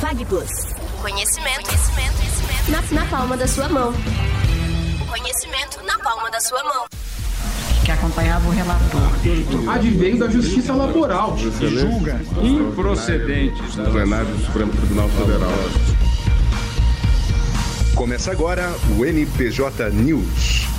FagPlus. Conhecimento, conhecimento, conhecimento. Na, na palma da sua mão. O conhecimento na palma da sua mão. Que acompanhava o relator. Advém da justiça laboral. Que julga improcedentes. Do plenário do Supremo Tribunal Federal. Começa agora o NPJ News.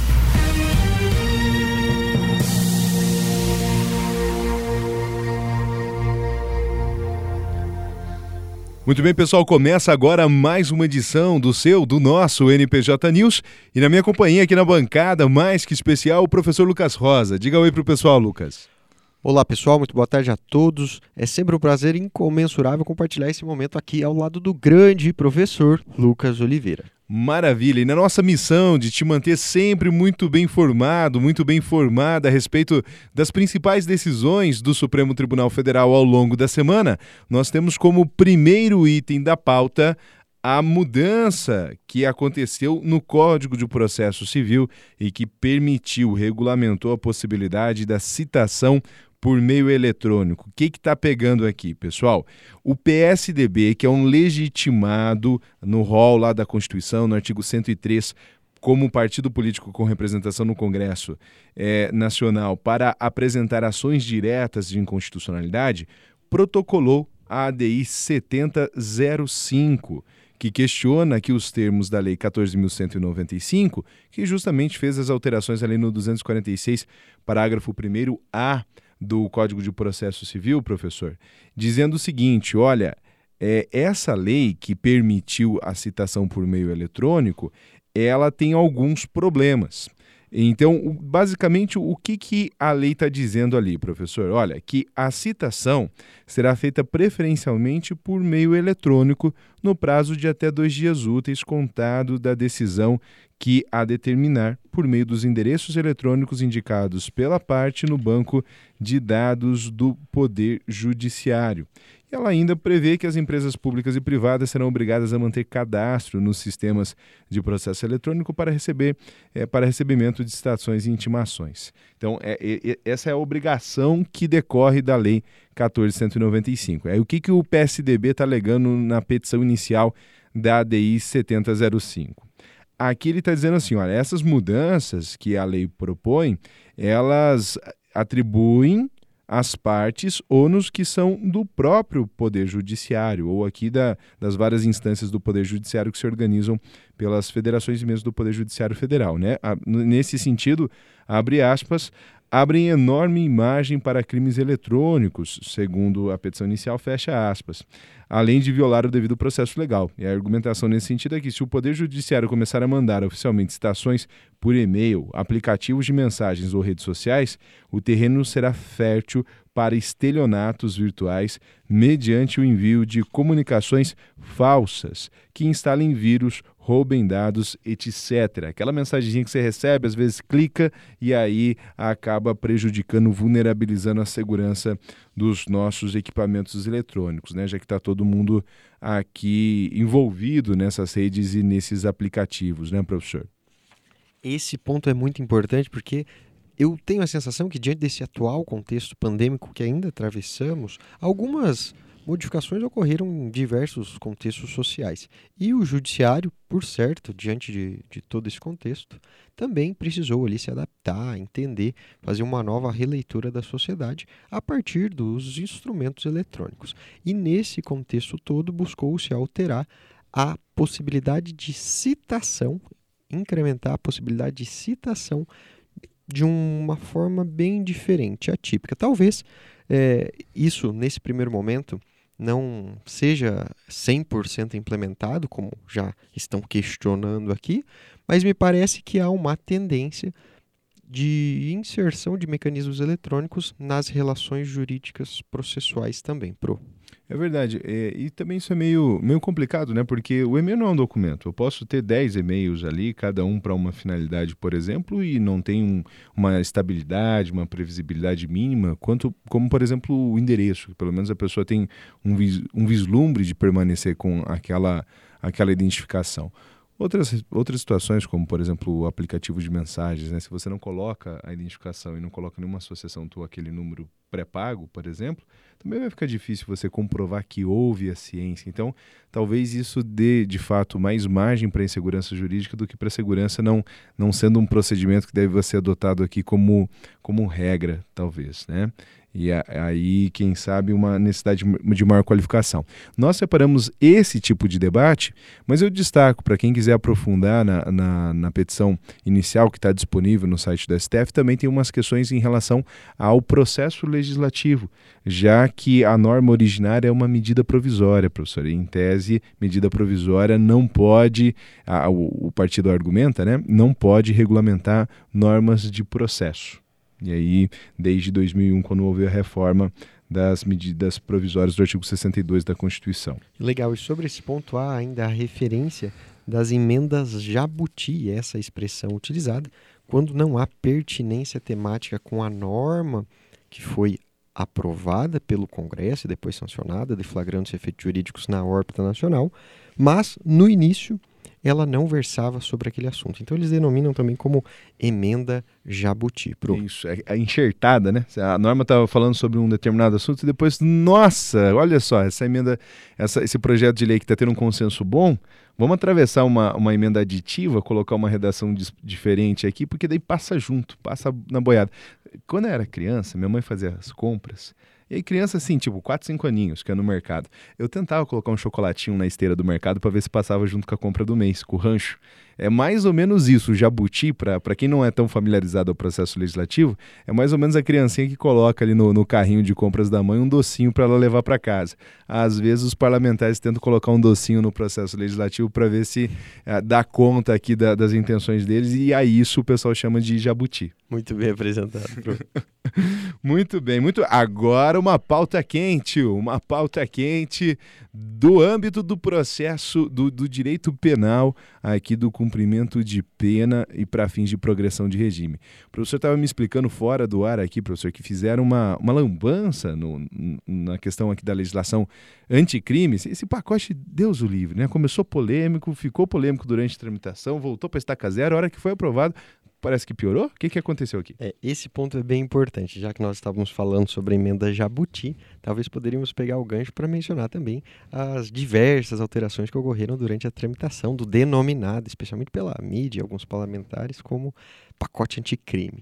Muito bem, pessoal, começa agora mais uma edição do seu, do nosso NPJ News. E na minha companhia aqui na bancada, mais que especial, o professor Lucas Rosa. Diga oi pro pessoal, Lucas. Olá pessoal, muito boa tarde a todos. É sempre um prazer incomensurável compartilhar esse momento aqui ao lado do grande professor Lucas Oliveira. Maravilha! E na nossa missão de te manter sempre muito bem informado, muito bem informada a respeito das principais decisões do Supremo Tribunal Federal ao longo da semana, nós temos como primeiro item da pauta a mudança que aconteceu no Código de Processo Civil e que permitiu, regulamentou a possibilidade da citação por meio eletrônico. O que está pegando aqui, pessoal? O PSDB, que é um legitimado no rol lá da Constituição, no artigo 103, como partido político com representação no Congresso é, Nacional para apresentar ações diretas de inconstitucionalidade, protocolou a ADI 7005, que questiona aqui os termos da Lei 14.195, que justamente fez as alterações ali no 246, parágrafo 1A do Código de Processo Civil, professor, dizendo o seguinte: olha, é, essa lei que permitiu a citação por meio eletrônico, ela tem alguns problemas. Então, basicamente, o que, que a lei está dizendo ali, professor? Olha, que a citação será feita preferencialmente por meio eletrônico no prazo de até dois dias úteis, contado da decisão que a determinar por meio dos endereços eletrônicos indicados pela parte no banco de dados do Poder Judiciário. Ela ainda prevê que as empresas públicas e privadas serão obrigadas a manter cadastro nos sistemas de processo eletrônico para receber é, para recebimento de citações e intimações. Então, é, é, essa é a obrigação que decorre da Lei 1495. É o que, que o PSDB está alegando na petição inicial da ADI 7005. Aqui ele está dizendo assim: olha, essas mudanças que a lei propõe, elas atribuem as partes ônus que são do próprio Poder Judiciário, ou aqui da, das várias instâncias do Poder Judiciário que se organizam pelas federações mesmo do Poder Judiciário Federal. Né? nesse sentido, abre aspas, abrem enorme imagem para crimes eletrônicos, segundo a petição inicial, fecha aspas, além de violar o devido processo legal. E a argumentação nesse sentido é que se o Poder Judiciário começar a mandar oficialmente citações por e-mail, aplicativos de mensagens ou redes sociais, o terreno será fértil para estelionatos virtuais mediante o envio de comunicações falsas que instalem vírus, roubem dados, etc. Aquela mensagem que você recebe, às vezes clica e aí acaba prejudicando, vulnerabilizando a segurança dos nossos equipamentos eletrônicos, né? já que está todo mundo aqui envolvido nessas redes e nesses aplicativos, né, professor? Esse ponto é muito importante porque eu tenho a sensação que, diante desse atual contexto pandêmico que ainda atravessamos, algumas modificações ocorreram em diversos contextos sociais. E o judiciário, por certo, diante de, de todo esse contexto, também precisou ali se adaptar, entender, fazer uma nova releitura da sociedade a partir dos instrumentos eletrônicos. E nesse contexto todo buscou-se alterar a possibilidade de citação, incrementar a possibilidade de citação de uma forma bem diferente, atípica. Talvez é, isso, nesse primeiro momento, não seja 100% implementado, como já estão questionando aqui, mas me parece que há uma tendência de inserção de mecanismos eletrônicos nas relações jurídicas processuais também, Pro. É verdade. É, e também isso é meio, meio complicado, né? Porque o e-mail não é um documento. Eu posso ter 10 e-mails ali, cada um para uma finalidade, por exemplo, e não tem um, uma estabilidade, uma previsibilidade mínima, quanto como, por exemplo, o endereço. Que pelo menos a pessoa tem um, vis, um vislumbre de permanecer com aquela, aquela identificação. Outras, outras situações, como por exemplo o aplicativo de mensagens, né? se você não coloca a identificação e não coloca nenhuma associação tua aquele número pré-pago, por exemplo, também vai ficar difícil você comprovar que houve a ciência. Então, talvez isso dê, de fato, mais margem para a insegurança jurídica do que para a segurança, não, não sendo um procedimento que deve ser adotado aqui como, como regra, talvez, né? E aí, quem sabe, uma necessidade de maior qualificação. Nós separamos esse tipo de debate, mas eu destaco para quem quiser aprofundar na, na, na petição inicial que está disponível no site da STF, também tem umas questões em relação ao processo legislativo, já que a norma originária é uma medida provisória, professor. Em tese, medida provisória não pode, a, o, o partido argumenta, né, não pode regulamentar normas de processo. E aí, desde 2001, quando houve a reforma das medidas provisórias do artigo 62 da Constituição. Legal, e sobre esse ponto há ainda a referência das emendas jabuti, essa expressão utilizada, quando não há pertinência temática com a norma que foi aprovada pelo Congresso e depois sancionada, deflagrando os efeitos jurídicos na órbita nacional, mas no início ela não versava sobre aquele assunto. Então eles denominam também como emenda jabuti. Pro... Isso, é, é enxertada, né? A norma estava falando sobre um determinado assunto e depois, nossa, olha só, essa emenda, essa, esse projeto de lei que está tendo um consenso bom, vamos atravessar uma, uma emenda aditiva, colocar uma redação diferente aqui, porque daí passa junto, passa na boiada. Quando eu era criança, minha mãe fazia as compras e criança assim, tipo, 4, 5 aninhos, que é no mercado. Eu tentava colocar um chocolatinho na esteira do mercado para ver se passava junto com a compra do mês, com o rancho. É mais ou menos isso. O jabuti, para quem não é tão familiarizado ao processo legislativo, é mais ou menos a criancinha que coloca ali no, no carrinho de compras da mãe um docinho para ela levar para casa. Às vezes os parlamentares tentam colocar um docinho no processo legislativo para ver se é, dá conta aqui da, das intenções deles e aí isso o pessoal chama de jabuti. Muito bem apresentado. muito bem, muito. Agora uma pauta quente, uma pauta quente do âmbito do processo do, do direito penal aqui do cumprimento de pena e para fins de progressão de regime. O professor estava me explicando fora do ar aqui, professor, que fizeram uma, uma lambança no, na questão aqui da legislação anticrime. Esse pacote, Deus o livre, né? Começou polêmico, ficou polêmico durante a tramitação, voltou para estaca zero, a hora que foi aprovado, parece que piorou? O que, que aconteceu aqui? É, esse ponto é bem importante, já que nós estávamos falando sobre a emenda Jabuti, talvez poderíamos pegar o gancho para mencionar também as diversas alterações que ocorreram durante a tramitação do denominado, especialmente pela mídia e alguns parlamentares, como pacote anticrime.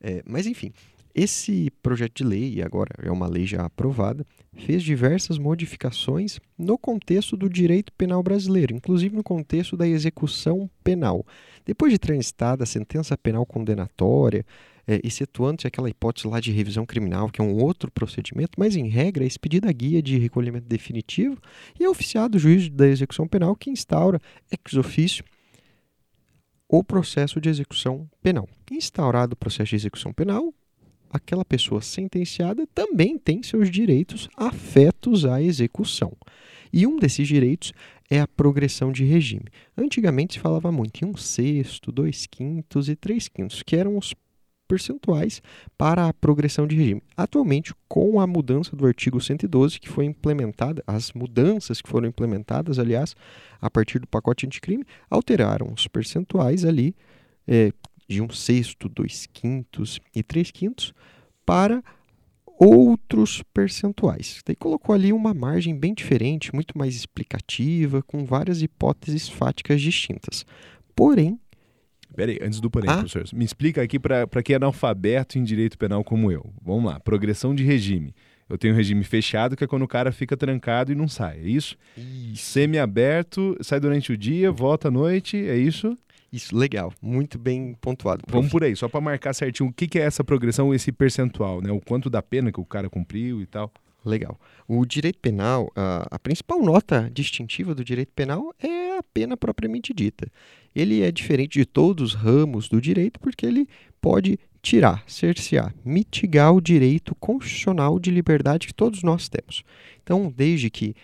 É, mas, enfim, esse projeto de lei, agora é uma lei já aprovada, fez diversas modificações no contexto do direito penal brasileiro, inclusive no contexto da execução penal. Depois de transitada a sentença penal condenatória, é, excetuando-se aquela hipótese lá de revisão criminal, que é um outro procedimento, mas em regra é expedida a guia de recolhimento definitivo e é oficiado o juiz da execução penal que instaura ex ofício o processo de execução penal. Instaurado o processo de execução penal, aquela pessoa sentenciada também tem seus direitos afetos à execução. E um desses direitos é a progressão de regime. Antigamente se falava muito em um sexto, dois quintos e três quintos, que eram os percentuais para a progressão de regime. Atualmente, com a mudança do artigo 112, que foi implementada, as mudanças que foram implementadas, aliás, a partir do pacote anticrime, alteraram os percentuais ali é, de um sexto, dois quintos e três quintos para outros percentuais. Daí colocou ali uma margem bem diferente, muito mais explicativa, com várias hipóteses fáticas distintas. Porém. Peraí, antes do porém, ah? professor, me explica aqui para quem é analfabeto em direito penal como eu. Vamos lá, progressão de regime. Eu tenho um regime fechado, que é quando o cara fica trancado e não sai, é isso? isso. Semi-aberto, sai durante o dia, volta à noite, é isso? Isso, legal, muito bem pontuado. Prof. Vamos por aí, só para marcar certinho o que, que é essa progressão, esse percentual, né? O quanto da pena que o cara cumpriu e tal. Legal. O direito penal, a, a, principal nota distintiva do direito penal é a pena propriamente dita. Ele é diferente de todos os ramos do direito porque ele pode tirar, cercear, mitigar o direito constitucional de liberdade que todos nós temos. Então, desde que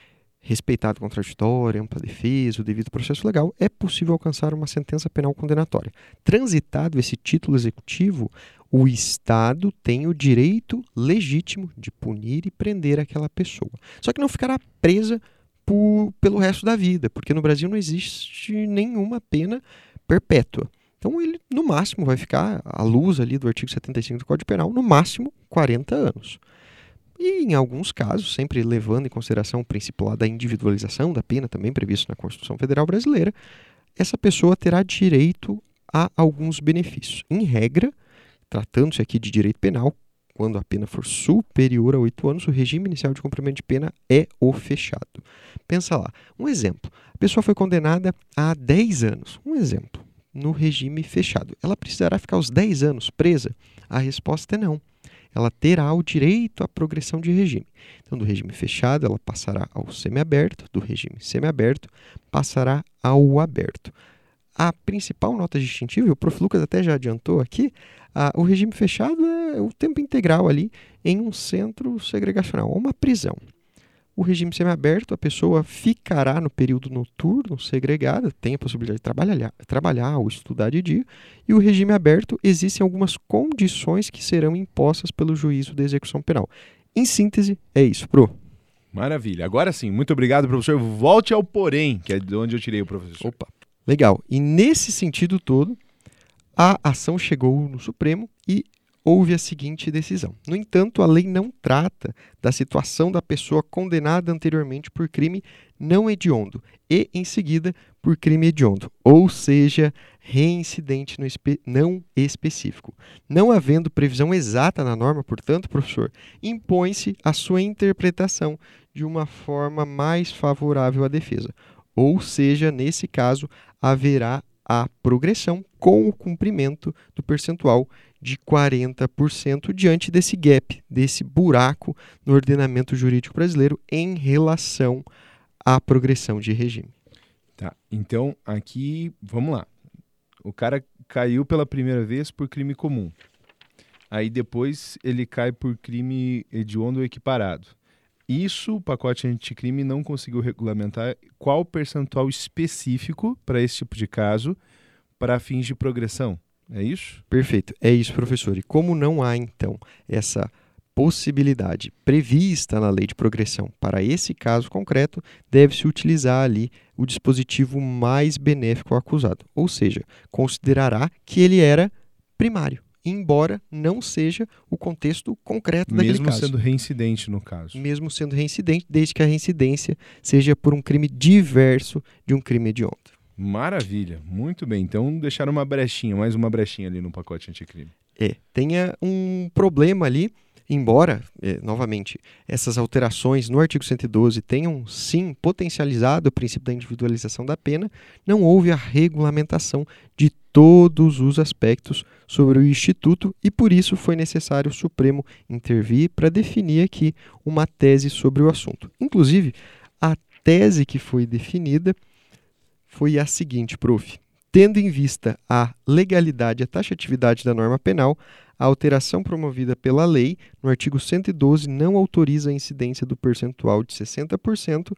respeitado o contraditório, ampla defesa, o devido processo legal, é possível alcançar uma sentença penal condenatória. Transitado esse título executivo, o Estado tem o direito legítimo de punir e prender aquela pessoa. Só que não ficará presa por, pelo resto da vida, porque no Brasil não existe nenhuma pena perpétua. Então ele, no máximo, vai ficar, à luz ali do artigo 75 do Código Penal, no máximo 40 anos. E em alguns casos, sempre levando em consideração o princípio da individualização da pena, também previsto na Constituição Federal Brasileira, essa pessoa terá direito a alguns benefícios. Em regra, tratando-se aqui de direito penal, quando a pena for superior a oito anos, o regime inicial de cumprimento de pena é o fechado. Pensa lá, um exemplo. A pessoa foi condenada a 10 anos. Um exemplo. No regime fechado. Ela precisará ficar os 10 anos presa? A resposta é não. Ela terá o direito à progressão de regime. Então, do regime fechado, ela passará ao semiaberto, do regime semiaberto, passará ao aberto. A principal nota distintiva, o Prof. Lucas até já adiantou aqui, o regime fechado é o tempo integral ali em um centro segregacional, uma prisão. O regime semiaberto, a pessoa ficará no período noturno segregada, tem a possibilidade de trabalhar, trabalhar ou estudar de dia. E o regime aberto, existem algumas condições que serão impostas pelo juízo de execução penal. Em síntese, é isso, Pro. Maravilha. Agora sim, muito obrigado, professor. Volte ao porém, que é de onde eu tirei o professor. Opa, legal. E nesse sentido todo, a ação chegou no Supremo e houve a seguinte decisão. No entanto, a lei não trata da situação da pessoa condenada anteriormente por crime não hediondo e, em seguida, por crime hediondo, ou seja, reincidente no espe não específico. Não havendo previsão exata na norma, portanto, professor, impõe-se a sua interpretação de uma forma mais favorável à defesa. Ou seja, nesse caso, haverá a progressão com o cumprimento do percentual de 40% diante desse gap, desse buraco no ordenamento jurídico brasileiro em relação à progressão de regime. Tá. Então, aqui, vamos lá. O cara caiu pela primeira vez por crime comum. Aí depois ele cai por crime hediondo equiparado. Isso o pacote anticrime não conseguiu regulamentar qual percentual específico para esse tipo de caso para fins de progressão. É isso? Perfeito. É isso, professor. E como não há, então, essa possibilidade prevista na lei de progressão para esse caso concreto, deve-se utilizar ali o dispositivo mais benéfico ao acusado, ou seja, considerará que ele era primário embora não seja o contexto concreto daquele Mesmo caso. sendo reincidente no caso. Mesmo sendo reincidente, desde que a reincidência seja por um crime diverso de um crime hediondo. Maravilha, muito bem. Então deixaram uma brechinha, mais uma brechinha ali no pacote anticrime. É, tenha um problema ali embora, é, novamente, essas alterações no artigo 112 tenham sim potencializado o princípio da individualização da pena, não houve a regulamentação de todos os aspectos sobre o Instituto e por isso foi necessário o Supremo intervir para definir aqui uma tese sobre o assunto. Inclusive, a tese que foi definida foi a seguinte, prof. Tendo em vista a legalidade e a taxatividade da norma penal, a alteração promovida pela lei, no artigo 112, não autoriza a incidência do percentual de 60%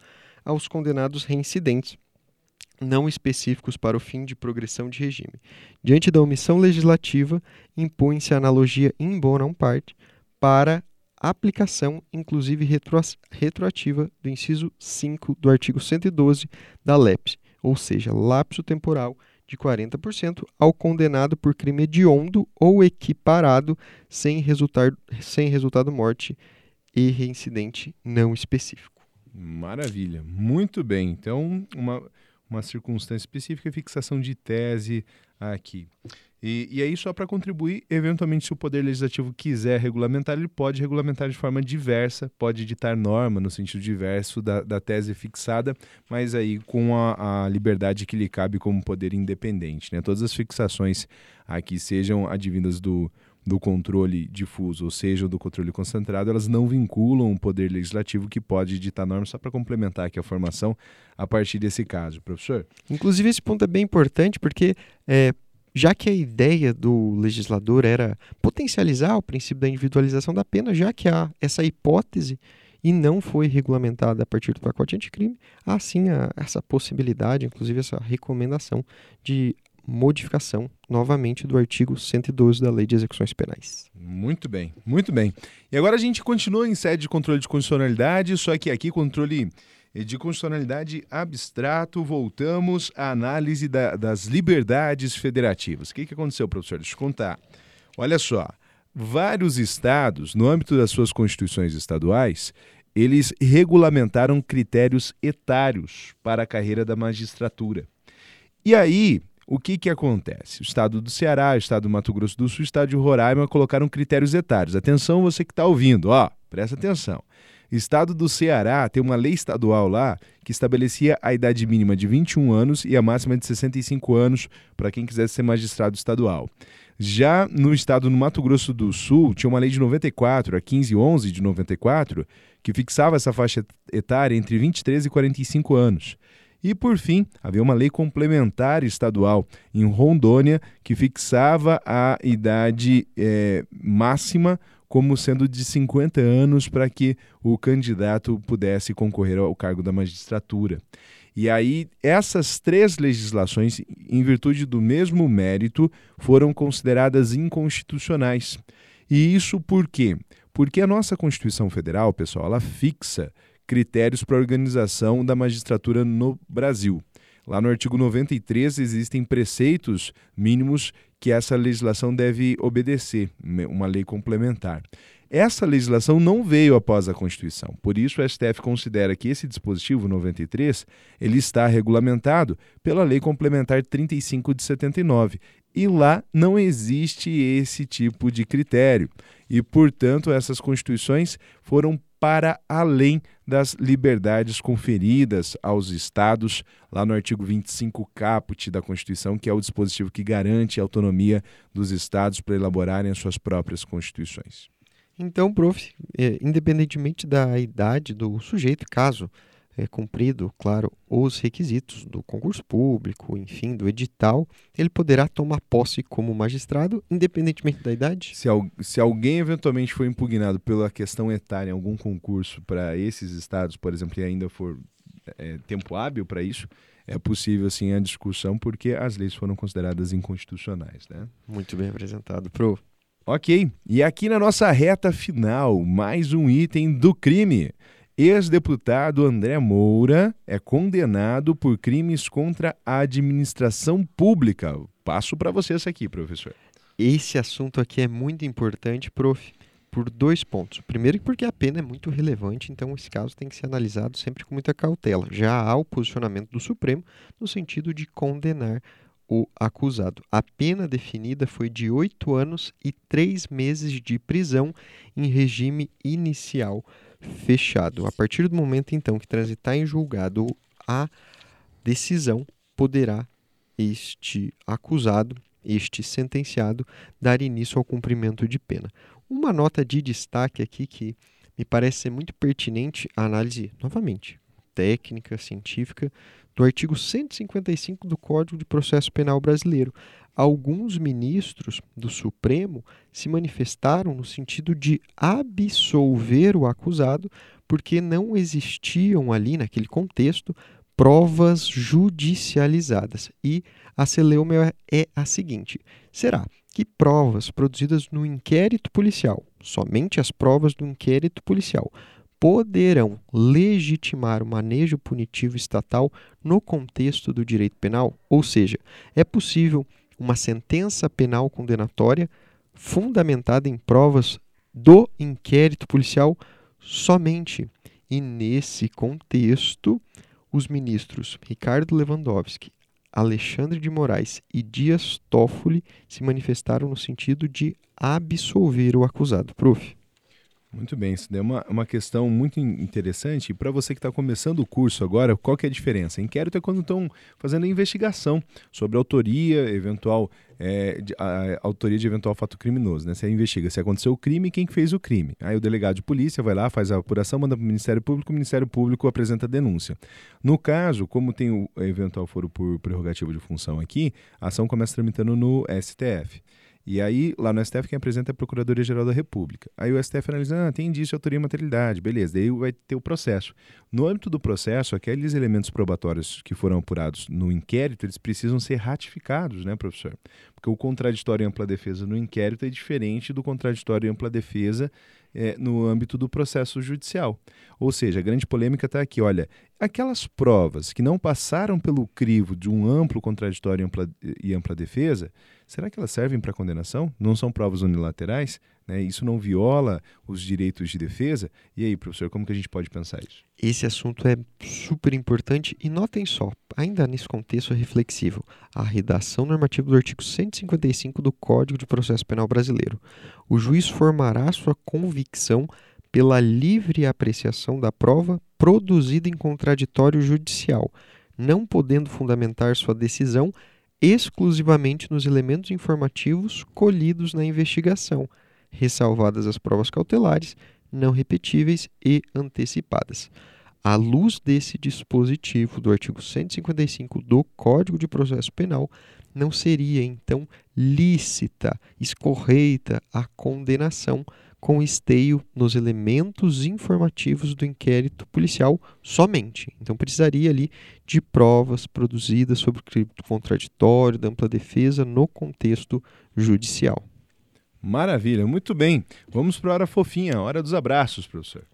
aos condenados reincidentes, não específicos para o fim de progressão de regime. Diante da omissão legislativa, impõe-se a analogia in bonam parte para aplicação, inclusive retro retroativa, do inciso 5 do artigo 112 da LEPS, ou seja, lapso temporal de 40% ao condenado por crime hediondo ou equiparado sem, resultar, sem resultado morte e reincidente não específico. Maravilha, muito bem. Então, uma, uma circunstância específica, fixação de tese aqui. E, e aí, só para contribuir, eventualmente, se o Poder Legislativo quiser regulamentar, ele pode regulamentar de forma diversa, pode editar norma no sentido diverso da, da tese fixada, mas aí com a, a liberdade que lhe cabe como poder independente. Né? Todas as fixações aqui, sejam advindas do, do controle difuso, ou seja, do controle concentrado, elas não vinculam o poder legislativo que pode editar normas só para complementar aqui a formação a partir desse caso, professor. Inclusive esse ponto é bem importante porque é, já que a ideia do legislador era potencializar o princípio da individualização da pena, já que há essa hipótese e não foi regulamentada a partir do pacote anticrime, há sim a, essa possibilidade, inclusive essa recomendação de modificação novamente do artigo 112 da Lei de Execuções Penais. Muito bem, muito bem. E agora a gente continua em sede de controle de constitucionalidade, só que aqui controle E de constitucionalidade abstrato, voltamos à análise da, das liberdades federativas. O que, que aconteceu, professor? Deixa eu contar. Olha só, vários estados, no âmbito das suas constituições estaduais, eles regulamentaram critérios etários para a carreira da magistratura. E aí, o que, que acontece? O estado do Ceará, o estado do Mato Grosso do Sul, o estado de Roraima colocaram critérios etários. Atenção, você que está ouvindo, ó, presta atenção. Estado do Ceará tem uma lei estadual lá que estabelecia a idade mínima de 21 anos e a máxima de 65 anos para quem quisesse ser magistrado estadual. Já no estado do Mato Grosso do Sul, tinha uma lei de 94, a 1511 de 94, que fixava essa faixa etária entre 23 e 45 anos. E, por fim, havia uma lei complementar estadual em Rondônia que fixava a idade é, máxima como sendo de 50 anos para que o candidato pudesse concorrer ao cargo da magistratura. E aí, essas três legislações, em virtude do mesmo mérito, foram consideradas inconstitucionais. E isso por quê? Porque a nossa Constituição Federal, pessoal, ela fixa critérios para a organização da magistratura no Brasil. Lá no artigo 93 existem preceitos mínimos que essa legislação deve obedecer, uma lei complementar. Essa legislação não veio após a Constituição. Por isso, o STF considera que esse dispositivo 93 ele está regulamentado pela Lei Complementar 35 de 79. E lá não existe esse tipo de critério. E, portanto, essas constituições foram para além das liberdades conferidas aos estados, lá no artigo 25 caput da Constituição, que é o dispositivo que garante a autonomia dos estados para elaborarem as suas próprias constituições. Então, prof, é, independentemente da idade do sujeito, caso é, cumprido, claro, os requisitos do concurso público, enfim, do edital, ele poderá tomar posse como magistrado, independentemente da idade? Se, se alguém eventualmente for impugnado pela questão etária em algum concurso para esses estados, por exemplo, e ainda for é, tempo hábil para isso, é possível sim a discussão porque as leis foram consideradas inconstitucionais, né? Muito bem apresentado, pro. Ok, e aqui na nossa reta final, mais um item do crime. Ex-deputado André Moura é condenado por crimes contra a administração pública. Passo para você essa aqui, professor. Esse assunto aqui é muito importante, prof, por dois pontos. Primeiro, porque a pena é muito relevante, então esse caso tem que ser analisado sempre com muita cautela. Já há o posicionamento do Supremo no sentido de condenar o acusado. A pena definida foi de oito anos e três meses de prisão em regime inicial fechado. A partir do momento então que transitar em julgado a decisão, poderá este acusado, este sentenciado, dar início ao cumprimento de pena. Uma nota de destaque aqui que me parece ser muito pertinente a análise, novamente, técnica, científica, do artigo 155 do Código de Processo Penal Brasileiro, alguns ministros do Supremo se manifestaram no sentido de absolver o acusado, porque não existiam ali, naquele contexto, provas judicializadas. E a celeuma é a seguinte: será que provas produzidas no inquérito policial, somente as provas do inquérito policial, poderão legitimar o manejo punitivo estatal no contexto do direito penal? Ou seja, é possível uma sentença penal condenatória fundamentada em provas do inquérito policial somente. E nesse contexto, os ministros Ricardo Lewandowski, Alexandre de Moraes e Dias Toffoli se manifestaram no sentido de absolver o acusado. Prof. Muito bem, isso é uma, uma questão muito interessante. E para você que está começando o curso agora, qual que é a diferença? Inquérito é quando estão fazendo a investigação sobre a autoria, eventual é, a, a, autoria de eventual fato criminoso. Né? Você investiga se aconteceu o crime quem fez o crime. Aí o delegado de polícia vai lá, faz a apuração, manda para o Ministério Público, o Ministério Público apresenta a denúncia. No caso, como tem o eventual foro por prerrogativa de função aqui, a ação começa tramitando no STF. E aí, lá no STF, quem apresenta é a Procuradoria-Geral da República. Aí o STF analisa, ah, tem indício, autoria e materialidade, beleza. Daí vai ter o processo. No âmbito do processo, aqueles elementos probatórios que foram apurados no inquérito, eles precisam ser ratificados, né, professor? Porque o contraditório e ampla defesa no inquérito é diferente do contraditório e ampla defesa é, no âmbito do processo judicial. Ou seja, a grande polêmica está aqui. Olha, aquelas provas que não passaram pelo crivo de um amplo contraditório e ampla, e ampla defesa, será que elas servem para condenação? Não são provas unilaterais? Né? Isso não viola os direitos de defesa? E aí, professor, como que a gente pode pensar isso? Esse assunto é super importante e notem só, ainda nesse contexto reflexivo, a redação normativa do artigo 155 do Código de Processo Penal Brasileiro. O juiz formará sua convicção pela livre apreciação da prova produzida em contraditório judicial, não podendo fundamentar sua decisão exclusivamente nos elementos informativos colhidos na investigação, ressalvadas as provas cautelares, não repetíveis e antecipadas. À luz desse dispositivo do artigo 155 do Código de Processo Penal, não seria então lícita, escorreita a condenação com esteio nos elementos informativos do inquérito policial somente. Então precisaria ali de provas produzidas sobre o contraditório, da ampla defesa no contexto judicial. Maravilha, muito bem. Vamos para a hora fofinha, a hora dos abraços, professor.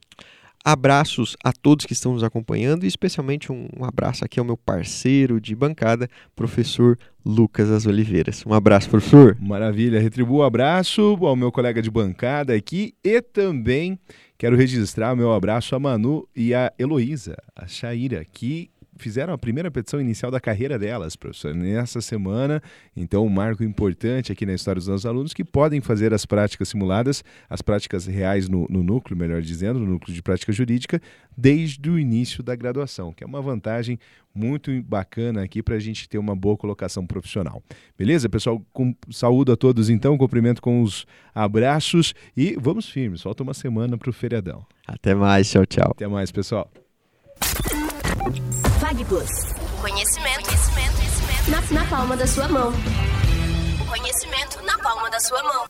Abraços a todos que estão nos acompanhando e especialmente um, abraço aqui ao meu parceiro de bancada, professor Lucas As Oliveiras. Um abraço, professor. Maravilha, retribuo o um abraço ao meu colega de bancada aqui e também quero registrar meu abraço a Manu e a Heloísa, a Shaira, que fizeram a primeira petição inicial da carreira delas, professor, nessa semana. Então, um marco importante aqui na história dos nossos alunos que podem fazer as práticas simuladas, as práticas reais no, no núcleo, melhor dizendo, no núcleo de prática jurídica, desde o início da graduação, que é uma vantagem muito bacana aqui para a gente ter uma boa colocação profissional. Beleza, pessoal? Com, saúdo a todos então, cumprimento com os abraços e vamos firmes. Falta uma semana para o feriadão. Até mais, tchau, tchau. Até mais, pessoal. PagPlus. Conhecimento, conhecimento, conhecimento na, na palma da sua mão. O conhecimento na palma da sua mão.